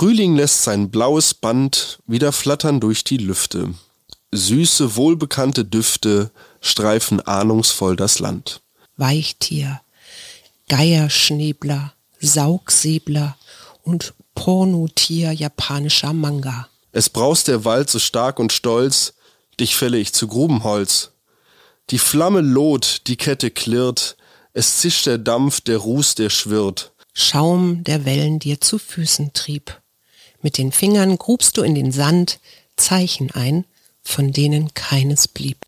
Frühling lässt sein blaues Band wieder flattern durch die Lüfte. Süße, wohlbekannte Düfte streifen ahnungsvoll das Land. Weichtier, Geierschnebler, Saugsäbler und Pornotier japanischer Manga. Es braust der Wald so stark und stolz, dich fälle ich zu Grubenholz. Die Flamme loht, die Kette klirrt, es zischt der Dampf, der Ruß, der schwirrt. Schaum der Wellen dir zu Füßen trieb. Mit den Fingern grubst du in den Sand Zeichen ein, von denen keines blieb.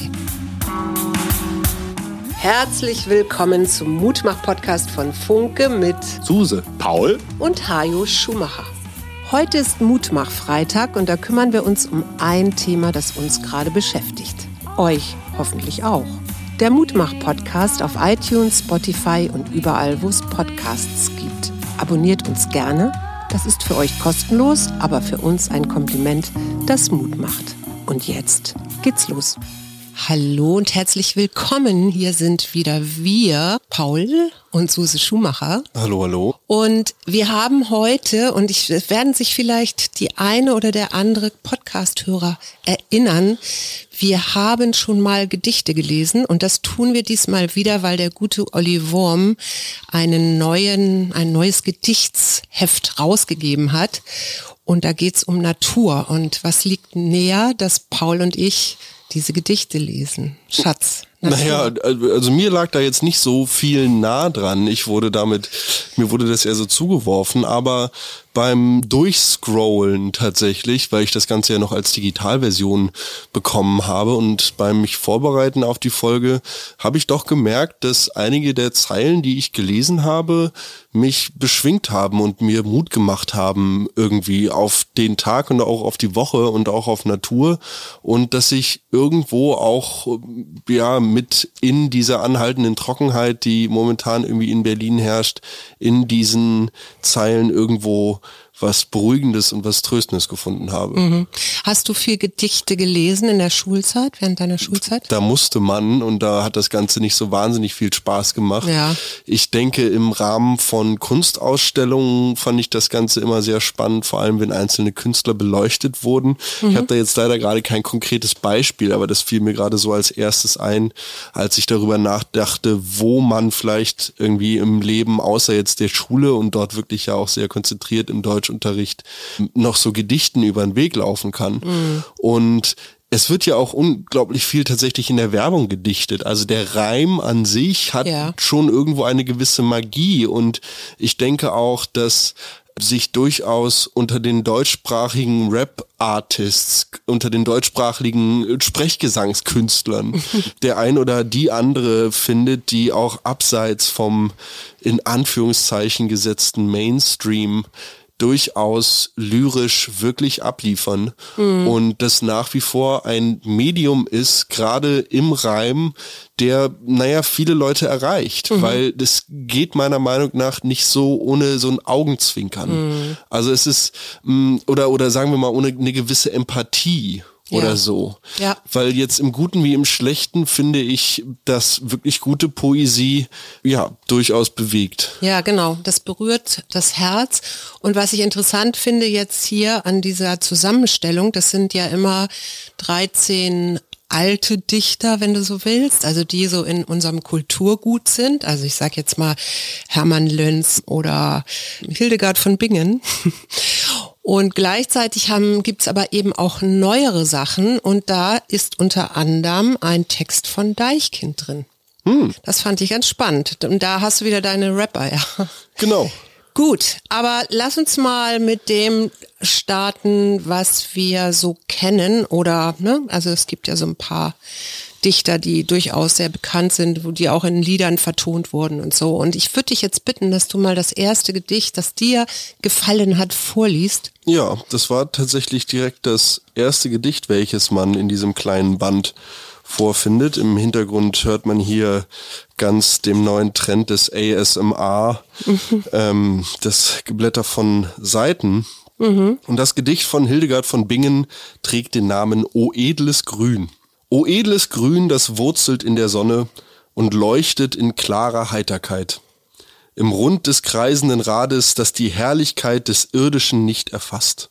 Herzlich willkommen zum Mutmach-Podcast von Funke mit Suse, Paul und Hajo Schumacher. Heute ist Mutmach-Freitag und da kümmern wir uns um ein Thema, das uns gerade beschäftigt. Euch hoffentlich auch. Der Mutmach-Podcast auf iTunes, Spotify und überall, wo es Podcasts gibt. Abonniert uns gerne. Das ist für euch kostenlos, aber für uns ein Kompliment, das Mut macht. Und jetzt geht's los. Hallo und herzlich willkommen. Hier sind wieder wir, Paul und Suse Schumacher. Hallo, hallo. Und wir haben heute, und ich werden sich vielleicht die eine oder der andere Podcast-Hörer erinnern, wir haben schon mal Gedichte gelesen und das tun wir diesmal wieder, weil der gute Olli Wurm einen neuen, ein neues Gedichtsheft rausgegeben hat. Und da geht's um Natur. Und was liegt näher, dass Paul und ich diese Gedichte lesen. Schatz. Naja, also mir lag da jetzt nicht so viel nah dran. Ich wurde damit, mir wurde das eher so zugeworfen, aber beim Durchscrollen tatsächlich, weil ich das Ganze ja noch als Digitalversion bekommen habe und beim mich vorbereiten auf die Folge, habe ich doch gemerkt, dass einige der Zeilen, die ich gelesen habe, mich beschwingt haben und mir Mut gemacht haben irgendwie auf den Tag und auch auf die Woche und auch auf Natur und dass ich irgendwo auch ja mit in dieser anhaltenden Trockenheit, die momentan irgendwie in Berlin herrscht, in diesen Zeilen irgendwo was Beruhigendes und was Tröstendes gefunden habe. Mhm. Hast du viel Gedichte gelesen in der Schulzeit, während deiner Schulzeit? Da musste man und da hat das Ganze nicht so wahnsinnig viel Spaß gemacht. Ja. Ich denke, im Rahmen von Kunstausstellungen fand ich das Ganze immer sehr spannend, vor allem wenn einzelne Künstler beleuchtet wurden. Mhm. Ich habe da jetzt leider gerade kein konkretes Beispiel, aber das fiel mir gerade so als erstes ein, als ich darüber nachdachte, wo man vielleicht irgendwie im Leben außer jetzt der Schule und dort wirklich ja auch sehr konzentriert im Deutsch Deutschunterricht noch so Gedichten über den Weg laufen kann. Mhm. Und es wird ja auch unglaublich viel tatsächlich in der Werbung gedichtet. Also der Reim an sich hat ja. schon irgendwo eine gewisse Magie und ich denke auch, dass sich durchaus unter den deutschsprachigen Rap-Artists, unter den deutschsprachigen Sprechgesangskünstlern der ein oder die andere findet, die auch abseits vom in Anführungszeichen gesetzten Mainstream durchaus lyrisch wirklich abliefern mhm. und das nach wie vor ein Medium ist, gerade im Reim, der, naja, viele Leute erreicht, mhm. weil das geht meiner Meinung nach nicht so ohne so ein Augenzwinkern. Mhm. Also es ist, mm, oder, oder sagen wir mal, ohne eine gewisse Empathie oder ja. so. Ja. Weil jetzt im Guten wie im Schlechten finde ich, dass wirklich gute Poesie ja durchaus bewegt. Ja, genau. Das berührt das Herz. Und was ich interessant finde jetzt hier an dieser Zusammenstellung, das sind ja immer 13 alte Dichter, wenn du so willst, also die so in unserem Kulturgut sind. Also ich sage jetzt mal Hermann Löns oder Hildegard von Bingen. Und gleichzeitig haben, gibt's aber eben auch neuere Sachen und da ist unter anderem ein Text von Deichkind drin. Hm. Das fand ich ganz spannend. Und da hast du wieder deine Rapper, ja. Genau. Gut, aber lass uns mal mit dem starten, was wir so kennen oder, ne, also es gibt ja so ein paar Dichter, die durchaus sehr bekannt sind, wo die auch in Liedern vertont wurden und so. Und ich würde dich jetzt bitten, dass du mal das erste Gedicht, das dir gefallen hat, vorliest. Ja, das war tatsächlich direkt das erste Gedicht, welches man in diesem kleinen Band vorfindet. Im Hintergrund hört man hier ganz dem neuen Trend des ASMR, mhm. ähm, das Geblätter von Seiten. Mhm. Und das Gedicht von Hildegard von Bingen trägt den Namen O edles Grün. O edles Grün, das wurzelt in der Sonne und leuchtet in klarer Heiterkeit. im Rund des kreisenden Rades, das die Herrlichkeit des Irdischen nicht erfasst.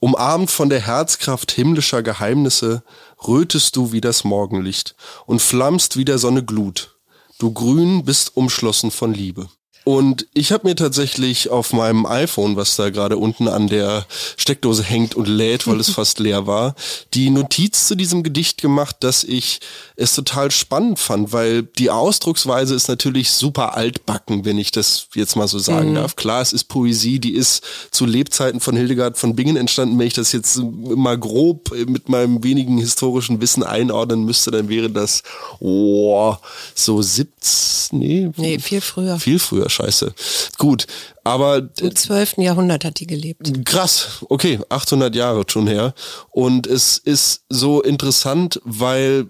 Umarmt von der Herzkraft himmlischer Geheimnisse, rötest du wie das Morgenlicht und flammst wie der Sonne Glut. Du grün bist umschlossen von Liebe. Und ich habe mir tatsächlich auf meinem iPhone, was da gerade unten an der Steckdose hängt und lädt, weil es fast leer war, die Notiz zu diesem Gedicht gemacht, dass ich es total spannend fand, weil die Ausdrucksweise ist natürlich super altbacken, wenn ich das jetzt mal so sagen mhm. darf. Klar, es ist Poesie, die ist zu Lebzeiten von Hildegard von Bingen entstanden. Wenn ich das jetzt mal grob mit meinem wenigen historischen Wissen einordnen müsste, dann wäre das oh, so 17, nee, nee, viel früher. Viel früher scheiße. Gut, aber... Im 12. Jahrhundert hat die gelebt. Krass, okay, 800 Jahre schon her. Und es ist so interessant, weil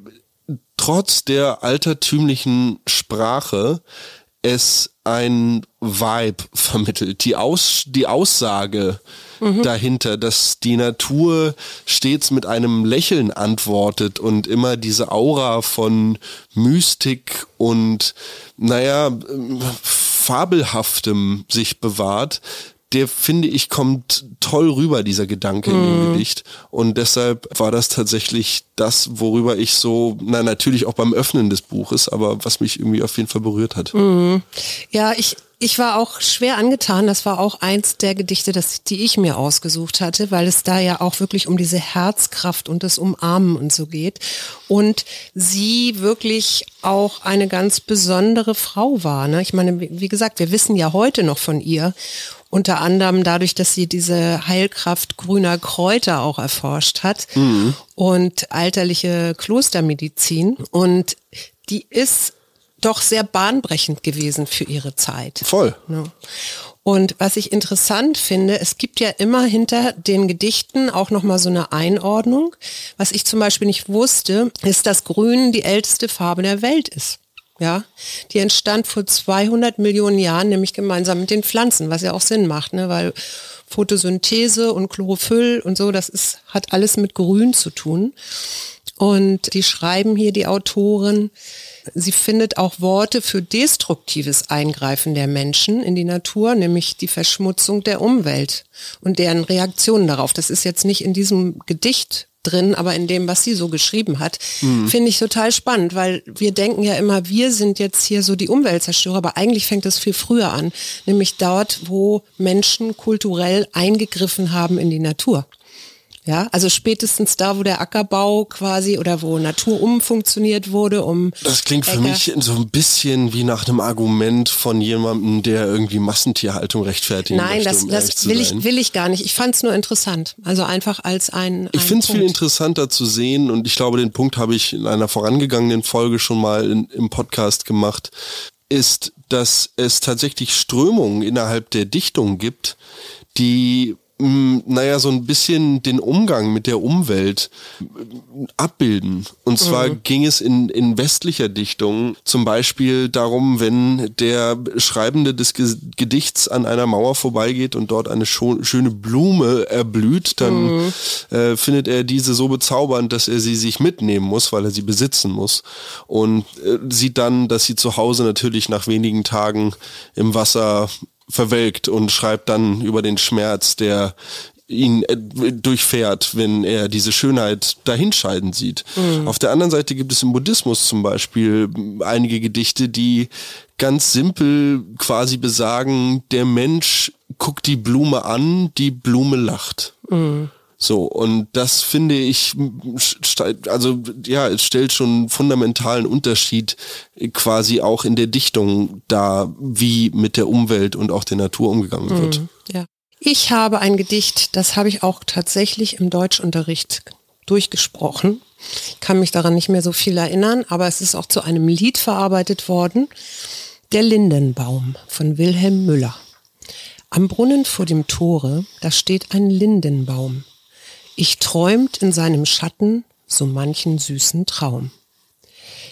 trotz der altertümlichen Sprache es ein Vibe vermittelt. Die, Aus, die Aussage mhm. dahinter, dass die Natur stets mit einem Lächeln antwortet und immer diese Aura von Mystik und, naja, fabelhaftem sich bewahrt, der finde ich kommt toll rüber, dieser Gedanke mm. in dem mhm. Gedicht. Und deshalb war das tatsächlich das, worüber ich so, na natürlich auch beim Öffnen des Buches, aber was mich irgendwie auf jeden Fall berührt hat. Mm. Ja, ich, ich war auch schwer angetan. Das war auch eins der Gedichte, das, die ich mir ausgesucht hatte, weil es da ja auch wirklich um diese Herzkraft und das Umarmen und so geht. Und sie wirklich auch eine ganz besondere Frau war. Ne? Ich meine, wie gesagt, wir wissen ja heute noch von ihr. Unter anderem dadurch, dass sie diese Heilkraft grüner Kräuter auch erforscht hat mhm. und alterliche Klostermedizin. Und die ist doch sehr bahnbrechend gewesen für ihre Zeit. Voll. Ja. Und was ich interessant finde, es gibt ja immer hinter den Gedichten auch nochmal so eine Einordnung. Was ich zum Beispiel nicht wusste, ist, dass Grün die älteste Farbe der Welt ist. Ja, die entstand vor 200 Millionen Jahren, nämlich gemeinsam mit den Pflanzen, was ja auch Sinn macht, ne? weil Photosynthese und Chlorophyll und so, das ist, hat alles mit Grün zu tun. Und die schreiben hier, die Autoren, sie findet auch Worte für destruktives Eingreifen der Menschen in die Natur, nämlich die Verschmutzung der Umwelt und deren Reaktionen darauf. Das ist jetzt nicht in diesem Gedicht drin, aber in dem, was sie so geschrieben hat, mhm. finde ich total spannend, weil wir denken ja immer, wir sind jetzt hier so die Umweltzerstörer, aber eigentlich fängt es viel früher an, nämlich dort, wo Menschen kulturell eingegriffen haben in die Natur. Ja, also spätestens da, wo der Ackerbau quasi oder wo Natur umfunktioniert wurde, um. Das klingt für Äcker. mich so ein bisschen wie nach einem Argument von jemandem, der irgendwie Massentierhaltung rechtfertigen Nein, möchte. Nein, das, um das will ich, will ich gar nicht. Ich fand es nur interessant. Also einfach als ein. Ich finde es viel interessanter zu sehen und ich glaube, den Punkt habe ich in einer vorangegangenen Folge schon mal in, im Podcast gemacht, ist, dass es tatsächlich Strömungen innerhalb der Dichtung gibt, die naja, so ein bisschen den Umgang mit der Umwelt abbilden. Und zwar mhm. ging es in, in westlicher Dichtung zum Beispiel darum, wenn der Schreibende des Gedichts an einer Mauer vorbeigeht und dort eine schöne Blume erblüht, dann mhm. äh, findet er diese so bezaubernd, dass er sie sich mitnehmen muss, weil er sie besitzen muss. Und äh, sieht dann, dass sie zu Hause natürlich nach wenigen Tagen im Wasser verwelkt und schreibt dann über den Schmerz, der ihn äh, durchfährt, wenn er diese Schönheit dahinscheiden sieht. Mhm. Auf der anderen Seite gibt es im Buddhismus zum Beispiel einige Gedichte, die ganz simpel quasi besagen, der Mensch guckt die Blume an, die Blume lacht. Mhm. So, und das finde ich, also ja, es stellt schon einen fundamentalen Unterschied quasi auch in der Dichtung da, wie mit der Umwelt und auch der Natur umgegangen mhm, wird. Ja. Ich habe ein Gedicht, das habe ich auch tatsächlich im Deutschunterricht durchgesprochen. Ich kann mich daran nicht mehr so viel erinnern, aber es ist auch zu einem Lied verarbeitet worden. Der Lindenbaum von Wilhelm Müller. Am Brunnen vor dem Tore, da steht ein Lindenbaum. Ich träumt in seinem Schatten so manchen süßen Traum.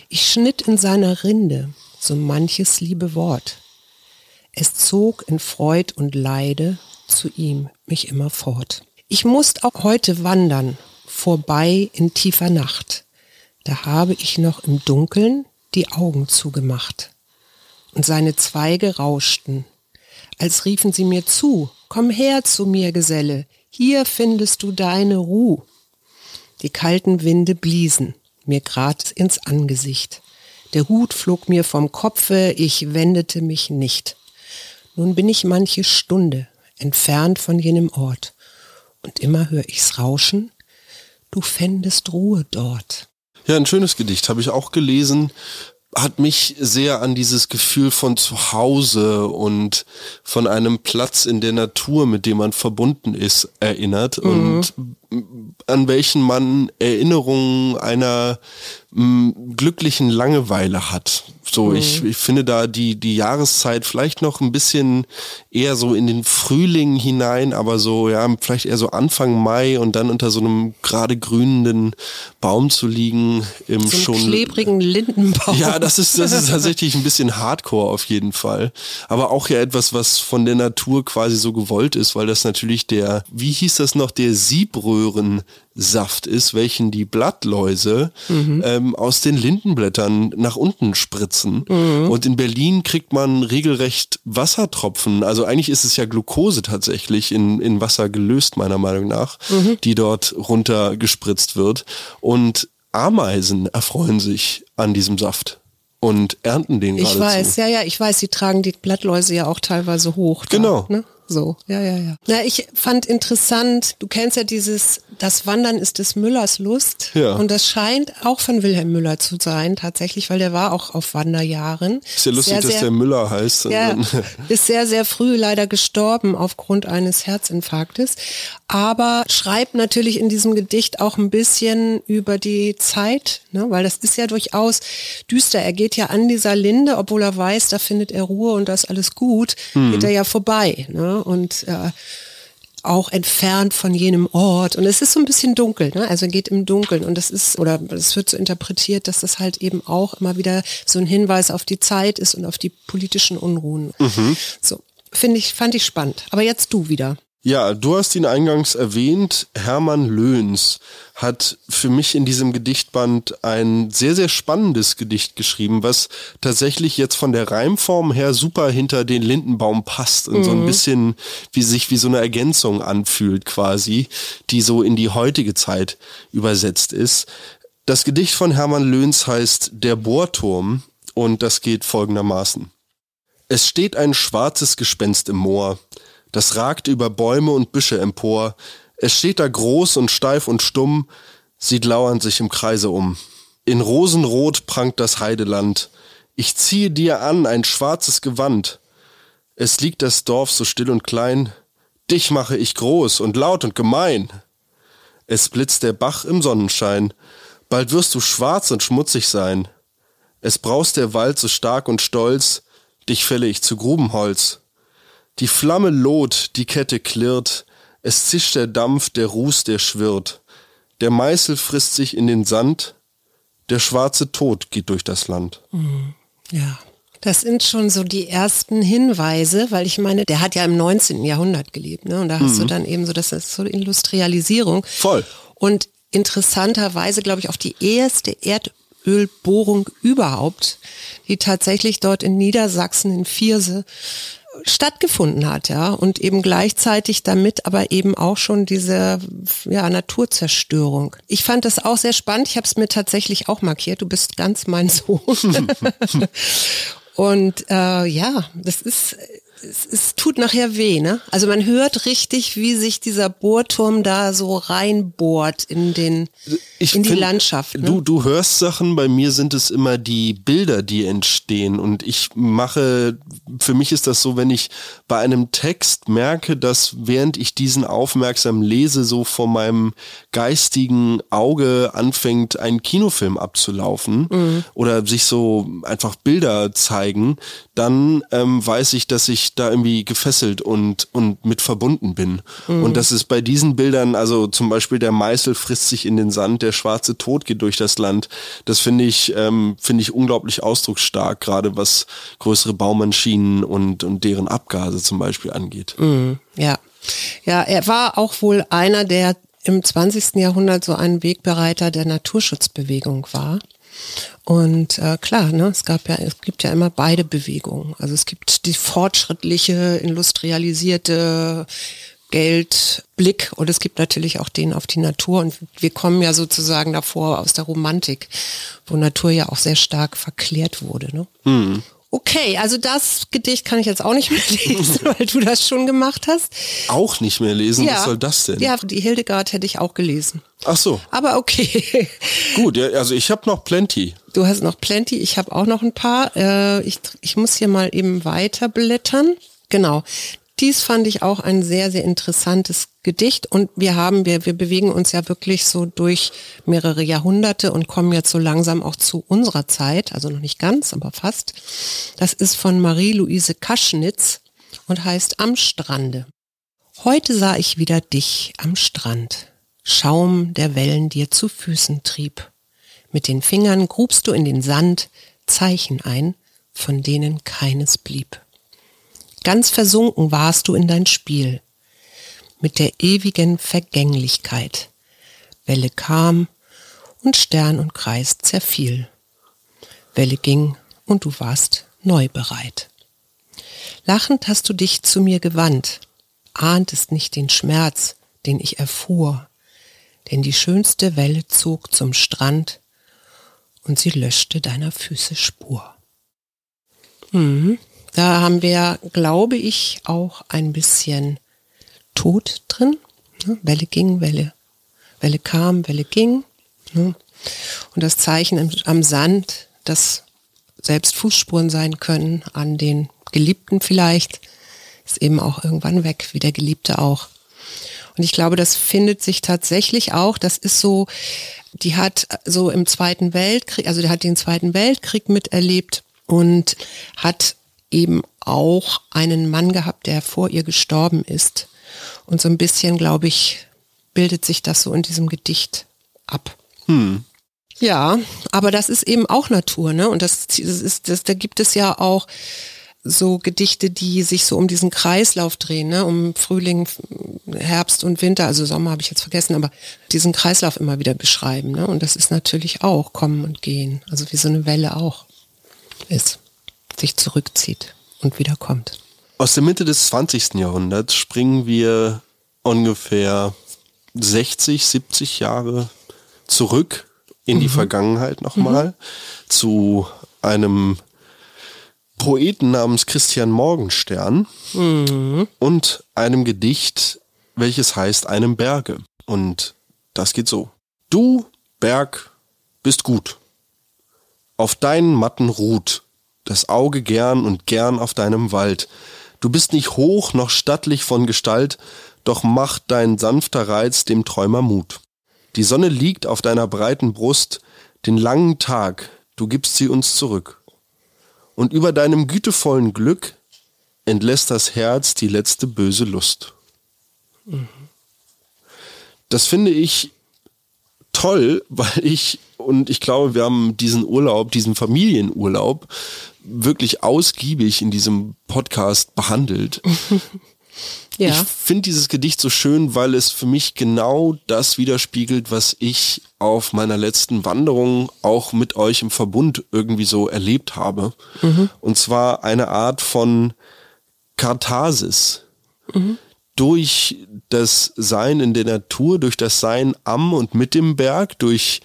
Ich schnitt in seiner Rinde so manches liebe Wort. Es zog in Freud und Leide zu ihm mich immer fort. Ich musst auch heute wandern, vorbei in tiefer Nacht. Da habe ich noch im Dunkeln die Augen zugemacht. und seine Zweige rauschten, als riefen sie mir zu, komm her zu mir, Geselle, hier findest du deine Ruh. Die kalten Winde bliesen mir grad ins Angesicht. Der Hut flog mir vom Kopfe, ich wendete mich nicht. Nun bin ich manche Stunde entfernt von jenem Ort, und immer hör ich's rauschen, du fändest Ruhe dort. Ja, ein schönes Gedicht, habe ich auch gelesen hat mich sehr an dieses Gefühl von Zuhause und von einem Platz in der Natur, mit dem man verbunden ist, erinnert mhm. und an welchen man Erinnerungen einer mh, glücklichen Langeweile hat. So, mhm. ich, ich finde da die, die Jahreszeit vielleicht noch ein bisschen eher so in den Frühling hinein, aber so, ja, vielleicht eher so Anfang Mai und dann unter so einem gerade grünenden Baum zu liegen im so schon. klebrigen Lindenbaum. Ja, das ist, das ist tatsächlich ein bisschen Hardcore auf jeden Fall. Aber auch ja etwas, was von der Natur quasi so gewollt ist, weil das natürlich der, wie hieß das noch, der Siebröhren Saft ist, welchen die Blattläuse mhm. ähm, aus den Lindenblättern nach unten spritzen. Mhm. Und in Berlin kriegt man regelrecht Wassertropfen. Also eigentlich ist es ja Glucose tatsächlich in, in Wasser gelöst, meiner Meinung nach, mhm. die dort runter gespritzt wird. Und Ameisen erfreuen sich an diesem Saft und ernten den gerade. Ich weiß, ja, ja, ich weiß, sie tragen die Blattläuse ja auch teilweise hoch. Da, genau. Ne? So, ja, ja, ja. Na, ich fand interessant, du kennst ja dieses, das Wandern ist des Müllers Lust. Ja. Und das scheint auch von Wilhelm Müller zu sein, tatsächlich, weil der war auch auf Wanderjahren. Ist ja lustig, sehr, dass der Müller heißt. Ja, ist sehr, sehr früh leider gestorben aufgrund eines Herzinfarktes. Aber schreibt natürlich in diesem Gedicht auch ein bisschen über die Zeit, ne? weil das ist ja durchaus düster. Er geht ja an dieser Linde, obwohl er weiß, da findet er Ruhe und das alles gut, hm. geht er ja vorbei. Ne? Und äh, auch entfernt von jenem Ort. Und es ist so ein bisschen dunkel, ne? also geht im Dunkeln. Und das ist, oder es wird so interpretiert, dass das halt eben auch immer wieder so ein Hinweis auf die Zeit ist und auf die politischen Unruhen. Mhm. So, finde ich, fand ich spannend. Aber jetzt du wieder. Ja, du hast ihn eingangs erwähnt. Hermann Löhns hat für mich in diesem Gedichtband ein sehr, sehr spannendes Gedicht geschrieben, was tatsächlich jetzt von der Reimform her super hinter den Lindenbaum passt und mhm. so ein mhm. bisschen wie sich wie so eine Ergänzung anfühlt quasi, die so in die heutige Zeit übersetzt ist. Das Gedicht von Hermann Löhns heißt Der Bohrturm und das geht folgendermaßen. Es steht ein schwarzes Gespenst im Moor das ragt über Bäume und Büsche empor. Es steht da groß und steif und stumm, sieht lauernd sich im Kreise um. In Rosenrot prangt das Heideland. Ich ziehe dir an ein schwarzes Gewand. Es liegt das Dorf so still und klein. Dich mache ich groß und laut und gemein. Es blitzt der Bach im Sonnenschein. Bald wirst du schwarz und schmutzig sein. Es braust der Wald so stark und stolz. Dich fälle ich zu Grubenholz. Die Flamme loht, die Kette klirrt, es zischt der Dampf, der Ruß, der schwirrt. Der Meißel frisst sich in den Sand, der schwarze Tod geht durch das Land. Mhm. Ja. Das sind schon so die ersten Hinweise, weil ich meine, der hat ja im 19. Jahrhundert gelebt, ne? Und da hast mhm. du dann eben so, das ist so Industrialisierung. Voll. Und interessanterweise, glaube ich, auch die erste Erdölbohrung überhaupt, die tatsächlich dort in Niedersachsen in Vierse stattgefunden hat, ja, und eben gleichzeitig damit aber eben auch schon diese ja, Naturzerstörung. Ich fand das auch sehr spannend. Ich habe es mir tatsächlich auch markiert. Du bist ganz mein Sohn. und äh, ja, das ist es, es tut nachher weh, ne? Also man hört richtig, wie sich dieser Bohrturm da so reinbohrt in den ich in die find, Landschaft. Ne? Du du hörst Sachen, bei mir sind es immer die Bilder, die entstehen und ich mache für mich ist das so, wenn ich bei einem Text merke, dass während ich diesen aufmerksam lese, so vor meinem geistigen Auge anfängt ein Kinofilm abzulaufen mhm. oder sich so einfach Bilder zeigen, dann ähm, weiß ich, dass ich da irgendwie gefesselt und, und mit verbunden bin. Mhm. Und das ist bei diesen Bildern, also zum Beispiel der Meißel frisst sich in den Sand, der schwarze Tod geht durch das Land. Das finde ich, ähm, finde ich unglaublich ausdrucksstark, gerade was größere Baumaschinen und, und deren Abgase zum Beispiel angeht. Mhm. Ja. Ja, er war auch wohl einer, der im 20. Jahrhundert so ein Wegbereiter der Naturschutzbewegung war. Und äh, klar, ne, es gab ja, es gibt ja immer beide Bewegungen. Also es gibt die fortschrittliche, industrialisierte Geldblick und es gibt natürlich auch den auf die Natur und wir kommen ja sozusagen davor aus der Romantik, wo Natur ja auch sehr stark verklärt wurde. Ne? Hm. Okay, also das Gedicht kann ich jetzt auch nicht mehr lesen, weil du das schon gemacht hast. Auch nicht mehr lesen? Ja. Was soll das denn? Ja, die Hildegard hätte ich auch gelesen. Ach so. Aber okay. Gut, ja, also ich habe noch plenty. Du hast noch plenty, ich habe auch noch ein paar. Äh, ich, ich muss hier mal eben weiterblättern. Genau dies fand ich auch ein sehr, sehr interessantes Gedicht und wir haben, wir, wir bewegen uns ja wirklich so durch mehrere Jahrhunderte und kommen jetzt so langsam auch zu unserer Zeit, also noch nicht ganz, aber fast. Das ist von Marie-Louise Kaschnitz und heißt Am Strande. Heute sah ich wieder dich am Strand. Schaum der Wellen dir zu Füßen trieb. Mit den Fingern grubst du in den Sand Zeichen ein, von denen keines blieb. Ganz versunken warst du in dein Spiel mit der ewigen Vergänglichkeit. Welle kam und Stern und Kreis zerfiel. Welle ging und du warst neu bereit. Lachend hast du dich zu mir gewandt, ahntest nicht den Schmerz, den ich erfuhr, denn die schönste Welle zog zum Strand und sie löschte deiner Füße Spur. Mhm. Da haben wir, glaube ich, auch ein bisschen Tod drin. Ne? Welle ging, Welle, Welle kam, Welle ging. Ne? Und das Zeichen am Sand, das selbst Fußspuren sein können an den Geliebten vielleicht, ist eben auch irgendwann weg, wie der Geliebte auch. Und ich glaube, das findet sich tatsächlich auch, das ist so, die hat so im Zweiten Weltkrieg, also der hat den Zweiten Weltkrieg miterlebt und hat eben auch einen Mann gehabt, der vor ihr gestorben ist. Und so ein bisschen, glaube ich, bildet sich das so in diesem Gedicht ab. Hm. Ja, aber das ist eben auch Natur, ne? Und das, das ist, das, da gibt es ja auch so Gedichte, die sich so um diesen Kreislauf drehen, ne? um Frühling, Herbst und Winter, also Sommer habe ich jetzt vergessen, aber diesen Kreislauf immer wieder beschreiben. Ne? Und das ist natürlich auch Kommen und Gehen, also wie so eine Welle auch ist sich zurückzieht und wieder kommt. Aus der Mitte des 20. Jahrhunderts springen wir ungefähr 60, 70 Jahre zurück in die mhm. Vergangenheit nochmal mhm. zu einem Poeten namens Christian Morgenstern mhm. und einem Gedicht, welches heißt einem Berge. Und das geht so. Du, Berg, bist gut. Auf deinen Matten ruht das Auge gern und gern auf deinem Wald. Du bist nicht hoch noch stattlich von Gestalt, doch macht dein sanfter Reiz dem Träumer Mut. Die Sonne liegt auf deiner breiten Brust, den langen Tag, du gibst sie uns zurück. Und über deinem gütevollen Glück entlässt das Herz die letzte böse Lust. Das finde ich toll, weil ich, und ich glaube, wir haben diesen Urlaub, diesen Familienurlaub wirklich ausgiebig in diesem Podcast behandelt. ja. Ich finde dieses Gedicht so schön, weil es für mich genau das widerspiegelt, was ich auf meiner letzten Wanderung auch mit euch im Verbund irgendwie so erlebt habe. Mhm. Und zwar eine Art von Katharsis. Mhm. Durch das Sein in der Natur, durch das Sein am und mit dem Berg, durch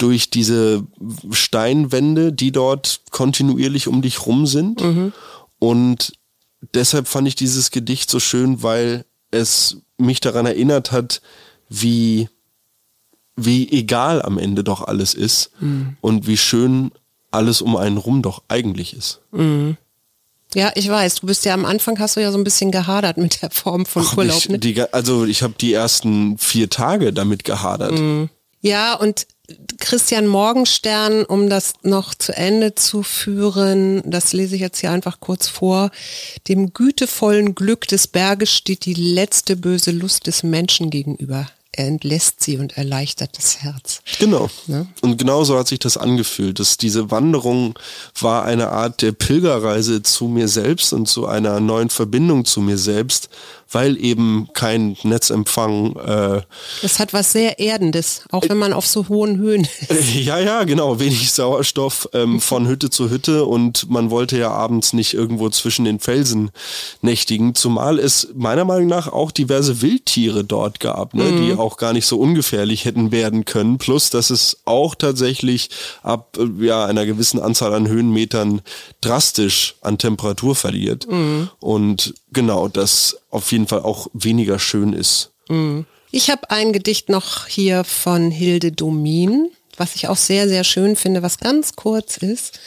durch diese Steinwände, die dort kontinuierlich um dich rum sind. Mhm. Und deshalb fand ich dieses Gedicht so schön, weil es mich daran erinnert hat, wie, wie egal am Ende doch alles ist mhm. und wie schön alles um einen rum doch eigentlich ist. Mhm. Ja, ich weiß. Du bist ja am Anfang hast du ja so ein bisschen gehadert mit der Form von Ach, Urlaub. Ich, ne? die, also ich habe die ersten vier Tage damit gehadert. Mhm. Ja, und Christian Morgenstern, um das noch zu Ende zu führen, das lese ich jetzt hier einfach kurz vor. Dem gütevollen Glück des Berges steht die letzte böse Lust des Menschen gegenüber. Er entlässt sie und erleichtert das Herz. Genau. Ja? Und genauso hat sich das angefühlt, dass diese Wanderung war eine Art der Pilgerreise zu mir selbst und zu einer neuen Verbindung zu mir selbst, weil eben kein Netzempfang. Äh, das hat was sehr Erdendes, auch wenn man auf so hohen Höhen ist. ja, ja, genau, wenig Sauerstoff ähm, von Hütte zu Hütte und man wollte ja abends nicht irgendwo zwischen den Felsen nächtigen, zumal es meiner Meinung nach auch diverse Wildtiere dort gab, ne, mhm. die auch gar nicht so ungefährlich hätten werden können, plus dass es auch tatsächlich ab äh, ja, einer gewissen Anzahl an Höhenmetern drastisch an Temperatur verliert. Mhm. Und genau, das auf jeden Fall auch weniger schön ist. Mhm. Ich habe ein Gedicht noch hier von Hilde Domin, was ich auch sehr, sehr schön finde, was ganz kurz ist.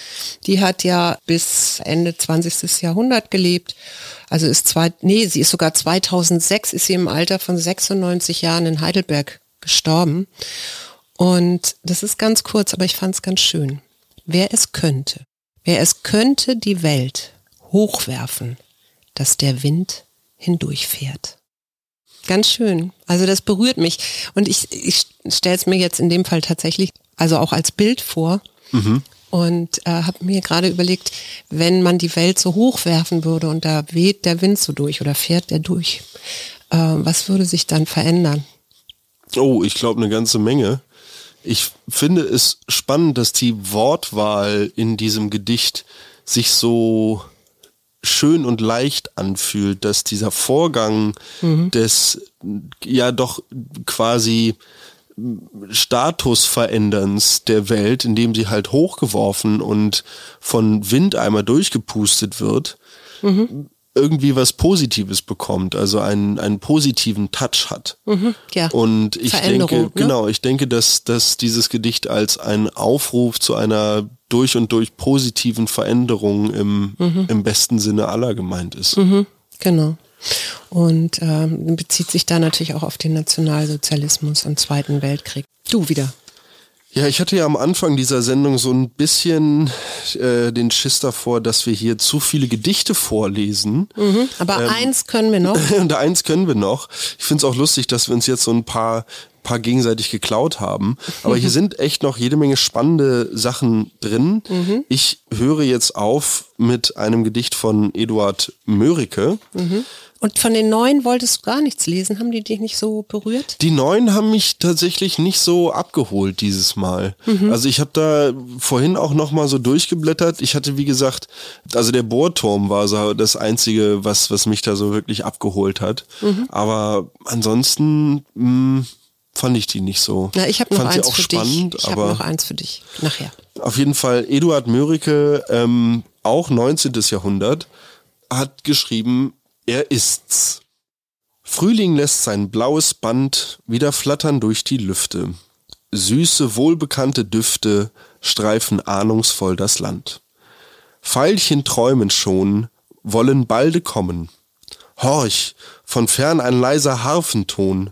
Die hat ja bis Ende 20. Jahrhundert gelebt. Also ist zwei, nee, sie ist sogar 2006 ist sie im Alter von 96 Jahren in Heidelberg gestorben. Und das ist ganz kurz, aber ich fand es ganz schön. Wer es könnte, wer es könnte die Welt hochwerfen, dass der Wind hindurchfährt. Ganz schön. Also das berührt mich. Und ich, ich stelle es mir jetzt in dem Fall tatsächlich, also auch als Bild vor. Mhm. Und äh, habe mir gerade überlegt, wenn man die Welt so hochwerfen würde und da weht der Wind so durch oder fährt der durch, äh, was würde sich dann verändern? Oh, ich glaube eine ganze Menge. Ich finde es spannend, dass die Wortwahl in diesem Gedicht sich so schön und leicht anfühlt, dass dieser Vorgang mhm. des ja doch quasi Statusveränderns der Welt, indem sie halt hochgeworfen und von Wind einmal durchgepustet wird, mhm. Irgendwie was Positives bekommt, also einen, einen positiven Touch hat. Mhm, ja. Und ich denke, ne? genau, ich denke, dass, dass dieses Gedicht als ein Aufruf zu einer durch und durch positiven Veränderungen im, mhm. im besten Sinne aller gemeint ist. Mhm, genau. Und ähm, bezieht sich da natürlich auch auf den Nationalsozialismus und Zweiten Weltkrieg. Du wieder. Ja, ich hatte ja am Anfang dieser Sendung so ein bisschen äh, den Schiss davor, dass wir hier zu viele Gedichte vorlesen. Mhm, aber ähm, eins können wir noch. und eins können wir noch. Ich finde es auch lustig, dass wir uns jetzt so ein paar paar gegenseitig geklaut haben. Aber hier sind echt noch jede Menge spannende Sachen drin. Mhm. Ich höre jetzt auf mit einem Gedicht von Eduard Mörike. Mhm. Und von den neuen wolltest du gar nichts lesen? Haben die dich nicht so berührt? Die neuen haben mich tatsächlich nicht so abgeholt dieses Mal. Mhm. Also ich habe da vorhin auch noch mal so durchgeblättert. Ich hatte wie gesagt, also der Bohrturm war so das einzige, was was mich da so wirklich abgeholt hat. Mhm. Aber ansonsten mh, hm, fand ich die nicht so. Na, ich habe noch eins für spannend, dich. Ich habe noch eins für dich nachher. Auf jeden Fall Eduard Mörike, ähm, auch 19. Jahrhundert, hat geschrieben, er ist's. Frühling lässt sein blaues Band wieder flattern durch die Lüfte. Süße, wohlbekannte Düfte streifen ahnungsvoll das Land. Veilchen träumen schon, wollen balde kommen. Horch, von fern ein leiser Harfenton,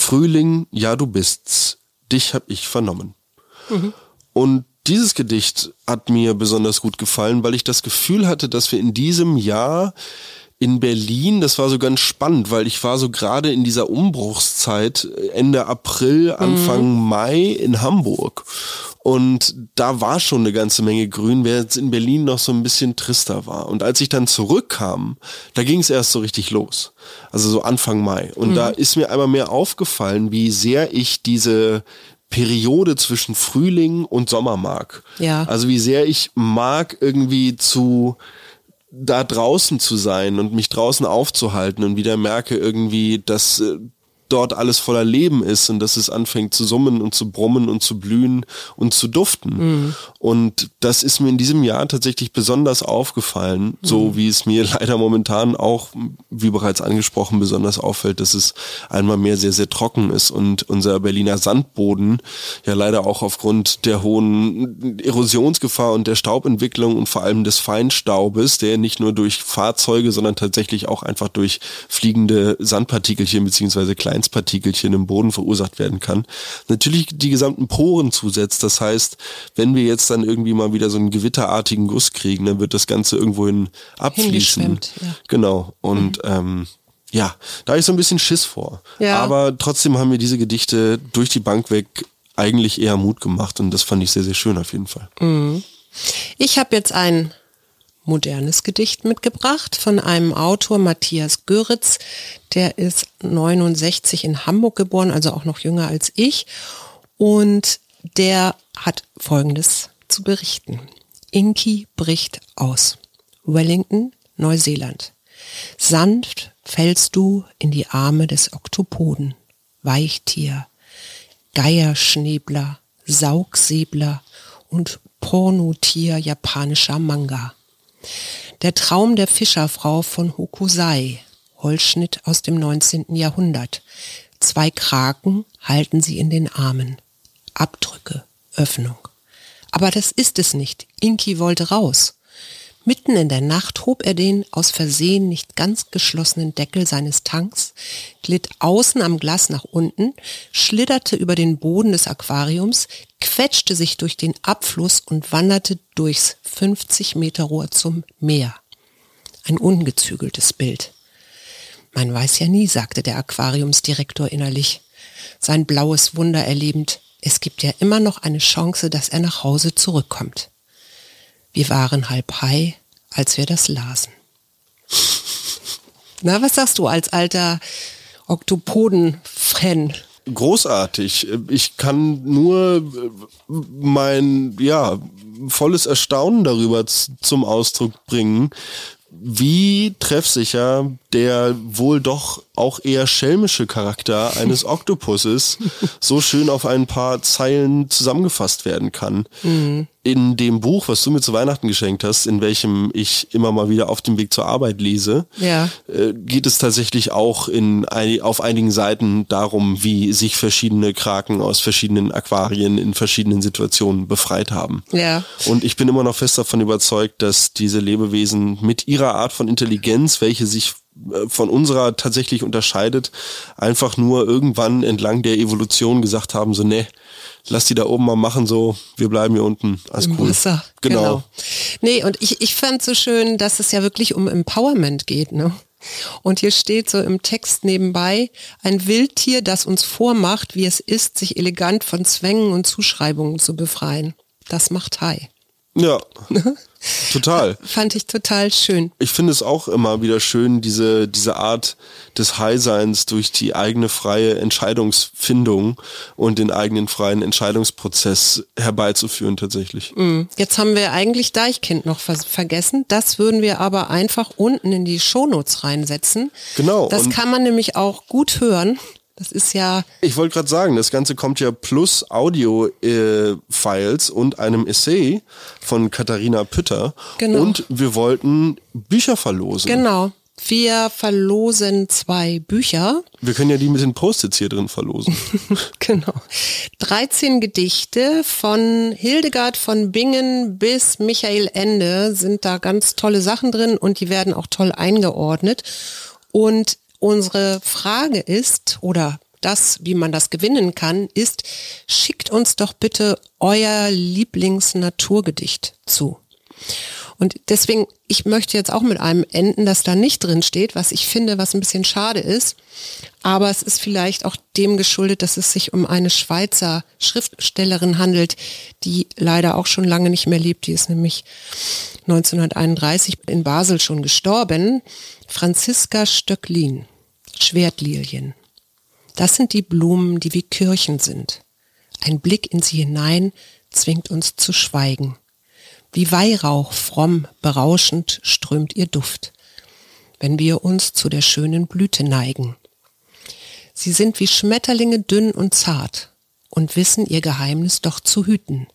Frühling, ja du bist's, dich hab ich vernommen. Mhm. Und dieses Gedicht hat mir besonders gut gefallen, weil ich das Gefühl hatte, dass wir in diesem Jahr in Berlin, das war so ganz spannend, weil ich war so gerade in dieser Umbruchszeit Ende April, Anfang mhm. Mai in Hamburg. Und da war schon eine ganze Menge Grün, während es in Berlin noch so ein bisschen trister war. Und als ich dann zurückkam, da ging es erst so richtig los. Also so Anfang Mai. Und mhm. da ist mir einmal mehr aufgefallen, wie sehr ich diese Periode zwischen Frühling und Sommer mag. Ja. Also wie sehr ich mag irgendwie zu da draußen zu sein und mich draußen aufzuhalten und wieder merke irgendwie, dass äh, dort alles voller Leben ist und dass es anfängt zu summen und zu brummen und zu blühen und zu duften. Mhm. Und das ist mir in diesem Jahr tatsächlich besonders aufgefallen, mhm. so wie es mir leider momentan auch, wie bereits angesprochen, besonders auffällt, dass es einmal mehr sehr, sehr trocken ist und unser Berliner Sandboden ja leider auch aufgrund der hohen Erosionsgefahr und der Staubentwicklung und vor allem des Feinstaubes, der nicht nur durch Fahrzeuge, sondern tatsächlich auch einfach durch fliegende Sandpartikelchen beziehungsweise kleine Gesteinspartikelchen im Boden verursacht werden kann, natürlich die gesamten Poren zusetzt. Das heißt, wenn wir jetzt dann irgendwie mal wieder so einen gewitterartigen Guss kriegen, dann wird das Ganze irgendwohin abfließen. Ja. Genau. Und mhm. ähm, ja, da habe ich so ein bisschen Schiss vor. Ja. Aber trotzdem haben mir diese Gedichte durch die Bank weg eigentlich eher Mut gemacht und das fand ich sehr, sehr schön auf jeden Fall. Mhm. Ich habe jetzt ein modernes Gedicht mitgebracht von einem Autor, Matthias Göritz. Der ist 69 in Hamburg geboren, also auch noch jünger als ich. Und der hat Folgendes zu berichten. Inky bricht aus. Wellington, Neuseeland. Sanft fällst du in die Arme des Oktopoden, Weichtier, Geierschnebler, Saugsäbler und Pornotier japanischer Manga. Der Traum der Fischerfrau von Hokusai, Holzschnitt aus dem 19. Jahrhundert. Zwei Kraken halten sie in den Armen. Abdrücke, Öffnung. Aber das ist es nicht. Inki wollte raus. Mitten in der Nacht hob er den aus Versehen nicht ganz geschlossenen Deckel seines Tanks, glitt außen am Glas nach unten, schlitterte über den Boden des Aquariums, quetschte sich durch den Abfluss und wanderte durchs 50 Meter Rohr zum Meer. Ein ungezügeltes Bild. Man weiß ja nie, sagte der Aquariumsdirektor innerlich, sein blaues Wunder erlebend. Es gibt ja immer noch eine Chance, dass er nach Hause zurückkommt. Wir waren halb high, als wir das lasen. Na, was sagst du als alter Oktopoden-Fan? Großartig. Ich kann nur mein, ja, volles Erstaunen darüber zum Ausdruck bringen, wie treffsicher der wohl doch auch eher schelmische Charakter eines Oktopusses so schön auf ein paar Zeilen zusammengefasst werden kann. Mhm. In dem Buch, was du mir zu Weihnachten geschenkt hast, in welchem ich immer mal wieder auf dem Weg zur Arbeit lese, ja. äh, geht es tatsächlich auch in, auf einigen Seiten darum, wie sich verschiedene Kraken aus verschiedenen Aquarien in verschiedenen Situationen befreit haben. Ja. Und ich bin immer noch fest davon überzeugt, dass diese Lebewesen mit ihrer Art von Intelligenz, welche sich äh, von unserer tatsächlich unterscheidet, einfach nur irgendwann entlang der Evolution gesagt haben, so ne, lass die da oben mal machen, so, wir bleiben hier unten. Alles Im cool. Wasser. Genau. genau. Nee, und ich, ich fand so schön, dass es ja wirklich um Empowerment geht, ne? Und hier steht so im Text nebenbei, ein Wildtier, das uns vormacht, wie es ist, sich elegant von Zwängen und Zuschreibungen zu befreien. Das macht Hai. Ja. Total. Fand ich total schön. Ich finde es auch immer wieder schön, diese, diese Art des High-Seins durch die eigene freie Entscheidungsfindung und den eigenen freien Entscheidungsprozess herbeizuführen tatsächlich. Mm. Jetzt haben wir eigentlich Deichkind noch ver vergessen. Das würden wir aber einfach unten in die Shownotes reinsetzen. Genau. Das kann man nämlich auch gut hören. Das ist ja. Ich wollte gerade sagen, das Ganze kommt ja plus Audio-Files äh, und einem Essay von Katharina Pütter. Genau. Und wir wollten Bücher verlosen. Genau. Wir verlosen zwei Bücher. Wir können ja die mit den Post-its hier drin verlosen. genau. 13 Gedichte von Hildegard von Bingen bis Michael Ende sind da ganz tolle Sachen drin und die werden auch toll eingeordnet. Und Unsere Frage ist, oder das, wie man das gewinnen kann, ist, schickt uns doch bitte euer Lieblingsnaturgedicht zu. Und deswegen, ich möchte jetzt auch mit einem enden, das da nicht drin steht, was ich finde, was ein bisschen schade ist. Aber es ist vielleicht auch dem geschuldet, dass es sich um eine Schweizer Schriftstellerin handelt, die leider auch schon lange nicht mehr lebt. Die ist nämlich 1931 in Basel schon gestorben. Franziska Stöcklin. Schwertlilien. Das sind die Blumen, die wie Kirchen sind. Ein Blick in sie hinein zwingt uns zu schweigen. Wie Weihrauch fromm, berauschend strömt ihr Duft, wenn wir uns zu der schönen Blüte neigen. Sie sind wie Schmetterlinge dünn und zart und wissen ihr Geheimnis doch zu hüten.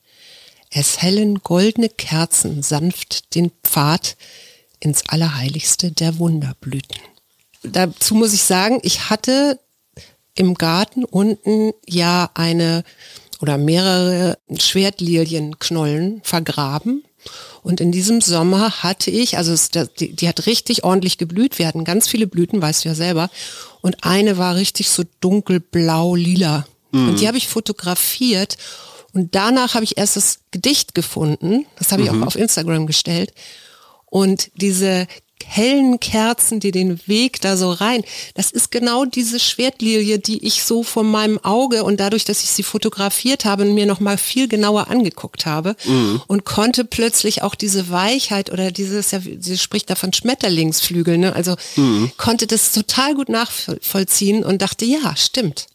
Es hellen goldene Kerzen sanft den Pfad ins Allerheiligste der Wunderblüten dazu muss ich sagen, ich hatte im Garten unten ja eine oder mehrere Schwertlilienknollen vergraben. Und in diesem Sommer hatte ich, also es, die, die, hat richtig ordentlich geblüht. Wir hatten ganz viele Blüten, weißt du ja selber. Und eine war richtig so dunkelblau-lila. Mhm. Und die habe ich fotografiert. Und danach habe ich erst das Gedicht gefunden. Das habe ich mhm. auch auf Instagram gestellt. Und diese hellen Kerzen, die den Weg da so rein. Das ist genau diese Schwertlilie, die ich so vor meinem Auge und dadurch, dass ich sie fotografiert habe und mir noch mal viel genauer angeguckt habe mhm. und konnte plötzlich auch diese Weichheit oder dieses, ja, sie spricht da von Schmetterlingsflügeln, ne? also mhm. konnte das total gut nachvollziehen und dachte, ja, stimmt.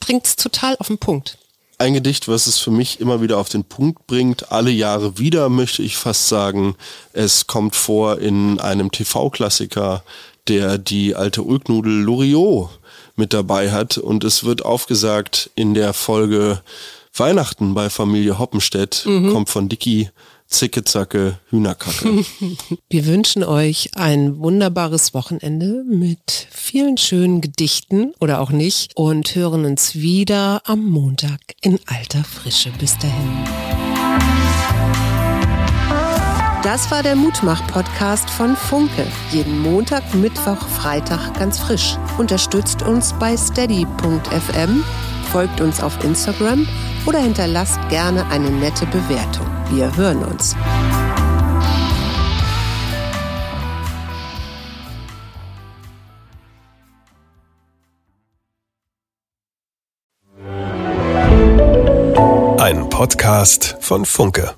Bringt es total auf den Punkt ein Gedicht, was es für mich immer wieder auf den Punkt bringt, alle Jahre wieder, möchte ich fast sagen. Es kommt vor in einem TV-Klassiker, der die alte Ulknudel Loriot mit dabei hat und es wird aufgesagt in der Folge Weihnachten bei Familie Hoppenstedt, mhm. kommt von Dicky Zicke, Zacke, Hühnerkacke. Wir wünschen euch ein wunderbares Wochenende mit vielen schönen Gedichten oder auch nicht und hören uns wieder am Montag in alter Frische. Bis dahin. Das war der Mutmach-Podcast von Funke. Jeden Montag, Mittwoch, Freitag ganz frisch. Unterstützt uns bei steady.fm, folgt uns auf Instagram oder hinterlasst gerne eine nette Bewertung. Wir hören uns. Ein Podcast von Funke.